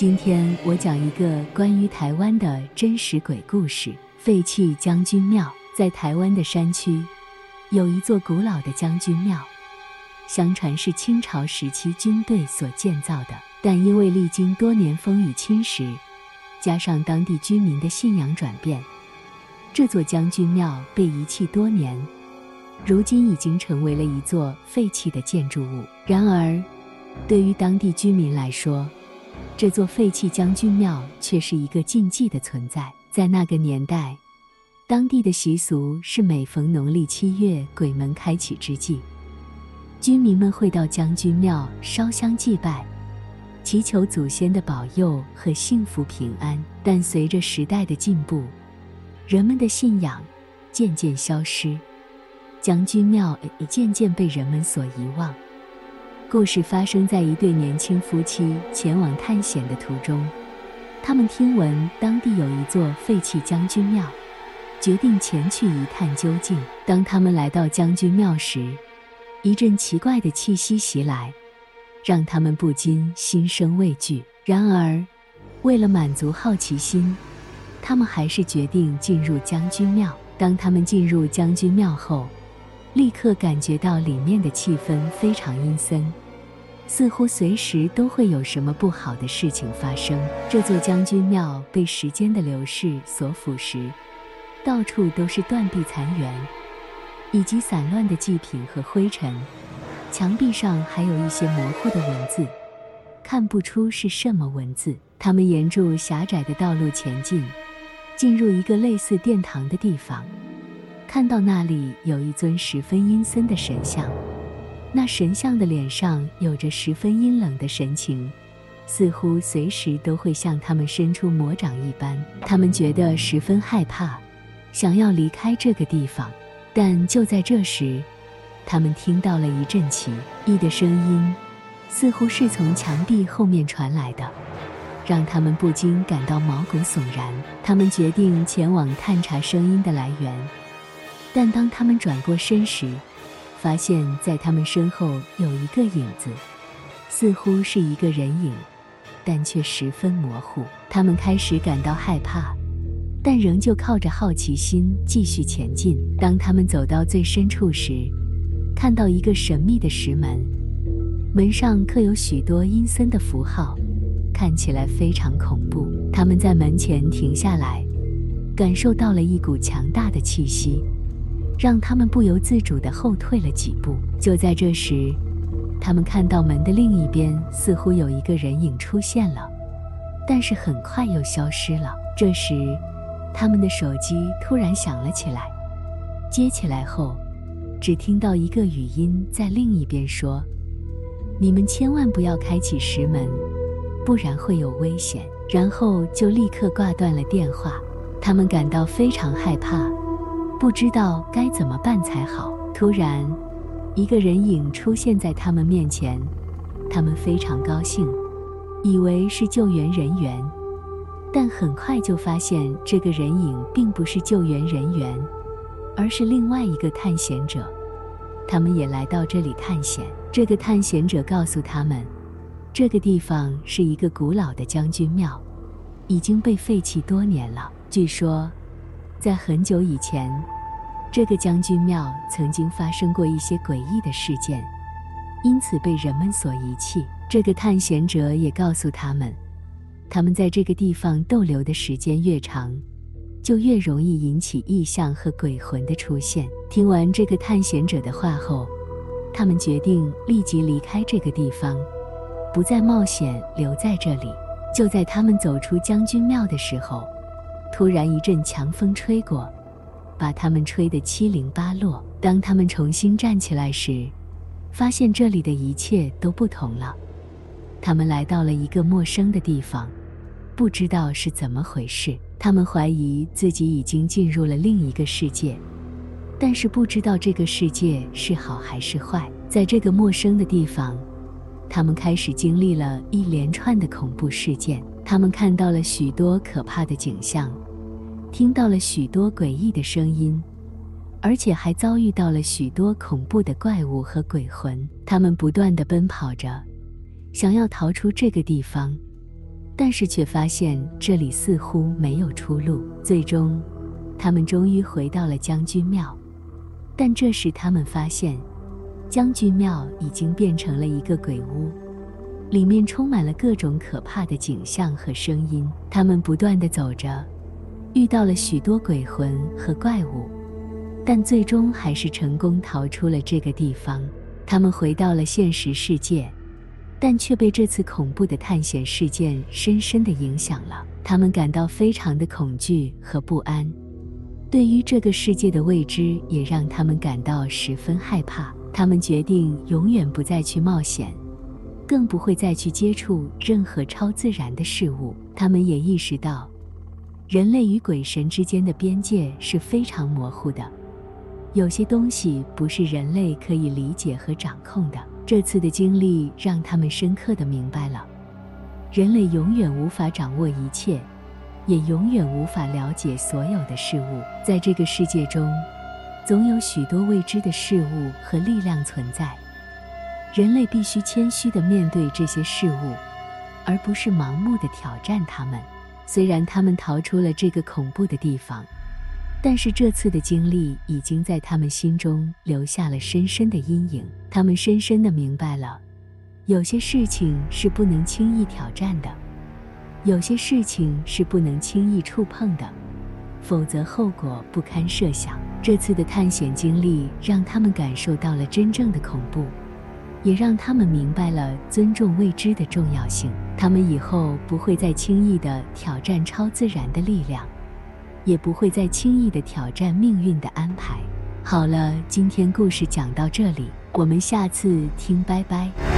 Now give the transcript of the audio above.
今天我讲一个关于台湾的真实鬼故事——废弃将军庙。在台湾的山区，有一座古老的将军庙，相传是清朝时期军队所建造的，但因为历经多年风雨侵蚀，加上当地居民的信仰转变，这座将军庙被遗弃多年，如今已经成为了一座废弃的建筑物。然而，对于当地居民来说，这座废弃将军庙却是一个禁忌的存在。在那个年代，当地的习俗是每逢农历七月鬼门开启之际，居民们会到将军庙烧香祭拜，祈求祖先的保佑和幸福平安。但随着时代的进步，人们的信仰渐渐消失，将军庙也渐渐被人们所遗忘。故事发生在一对年轻夫妻前往探险的途中，他们听闻当地有一座废弃将军庙，决定前去一探究竟。当他们来到将军庙时，一阵奇怪的气息袭来，让他们不禁心生畏惧。然而，为了满足好奇心，他们还是决定进入将军庙。当他们进入将军庙后，立刻感觉到里面的气氛非常阴森，似乎随时都会有什么不好的事情发生。这座将军庙被时间的流逝所腐蚀，到处都是断壁残垣，以及散乱的祭品和灰尘。墙壁上还有一些模糊的文字，看不出是什么文字。他们沿着狭窄的道路前进，进入一个类似殿堂的地方。看到那里有一尊十分阴森的神像，那神像的脸上有着十分阴冷的神情，似乎随时都会向他们伸出魔掌一般。他们觉得十分害怕，想要离开这个地方。但就在这时，他们听到了一阵奇异的声音，似乎是从墙壁后面传来的，让他们不禁感到毛骨悚然。他们决定前往探查声音的来源。但当他们转过身时，发现在他们身后有一个影子，似乎是一个人影，但却十分模糊。他们开始感到害怕，但仍旧靠着好奇心继续前进。当他们走到最深处时，看到一个神秘的石门，门上刻有许多阴森的符号，看起来非常恐怖。他们在门前停下来，感受到了一股强大的气息。让他们不由自主地后退了几步。就在这时，他们看到门的另一边似乎有一个人影出现了，但是很快又消失了。这时，他们的手机突然响了起来，接起来后，只听到一个语音在另一边说：“你们千万不要开启石门，不然会有危险。”然后就立刻挂断了电话。他们感到非常害怕。不知道该怎么办才好。突然，一个人影出现在他们面前，他们非常高兴，以为是救援人员，但很快就发现这个人影并不是救援人员，而是另外一个探险者。他们也来到这里探险。这个探险者告诉他们，这个地方是一个古老的将军庙，已经被废弃多年了。据说，在很久以前，这个将军庙曾经发生过一些诡异的事件，因此被人们所遗弃。这个探险者也告诉他们，他们在这个地方逗留的时间越长，就越容易引起异象和鬼魂的出现。听完这个探险者的话后，他们决定立即离开这个地方，不再冒险留在这里。就在他们走出将军庙的时候，突然一阵强风吹过，把他们吹得七零八落。当他们重新站起来时，发现这里的一切都不同了。他们来到了一个陌生的地方，不知道是怎么回事。他们怀疑自己已经进入了另一个世界，但是不知道这个世界是好还是坏。在这个陌生的地方，他们开始经历了一连串的恐怖事件。他们看到了许多可怕的景象，听到了许多诡异的声音，而且还遭遇到了许多恐怖的怪物和鬼魂。他们不断地奔跑着，想要逃出这个地方，但是却发现这里似乎没有出路。最终，他们终于回到了将军庙，但这时他们发现，将军庙已经变成了一个鬼屋，里面充满了各种可怕的景象和声音。他们不断地走着，遇到了许多鬼魂和怪物，但最终还是成功逃出了这个地方。他们回到了现实世界。但却被这次恐怖的探险事件深深地影响了，他们感到非常的恐惧和不安，对于这个世界的未知也让他们感到十分害怕。他们决定永远不再去冒险，更不会再去接触任何超自然的事物。他们也意识到，人类与鬼神之间的边界是非常模糊的，有些东西不是人类可以理解和掌控的。这次的经历让他们深刻的明白了，人类永远无法掌握一切，也永远无法了解所有的事物。在这个世界中，总有许多未知的事物和力量存在，人类必须谦虚地面对这些事物，而不是盲目地挑战他们。虽然他们逃出了这个恐怖的地方。但是这次的经历已经在他们心中留下了深深的阴影。他们深深地明白了，有些事情是不能轻易挑战的，有些事情是不能轻易触碰的，否则后果不堪设想。这次的探险经历让他们感受到了真正的恐怖，也让他们明白了尊重未知的重要性。他们以后不会再轻易地挑战超自然的力量。也不会再轻易地挑战命运的安排。好了，今天故事讲到这里，我们下次听，拜拜。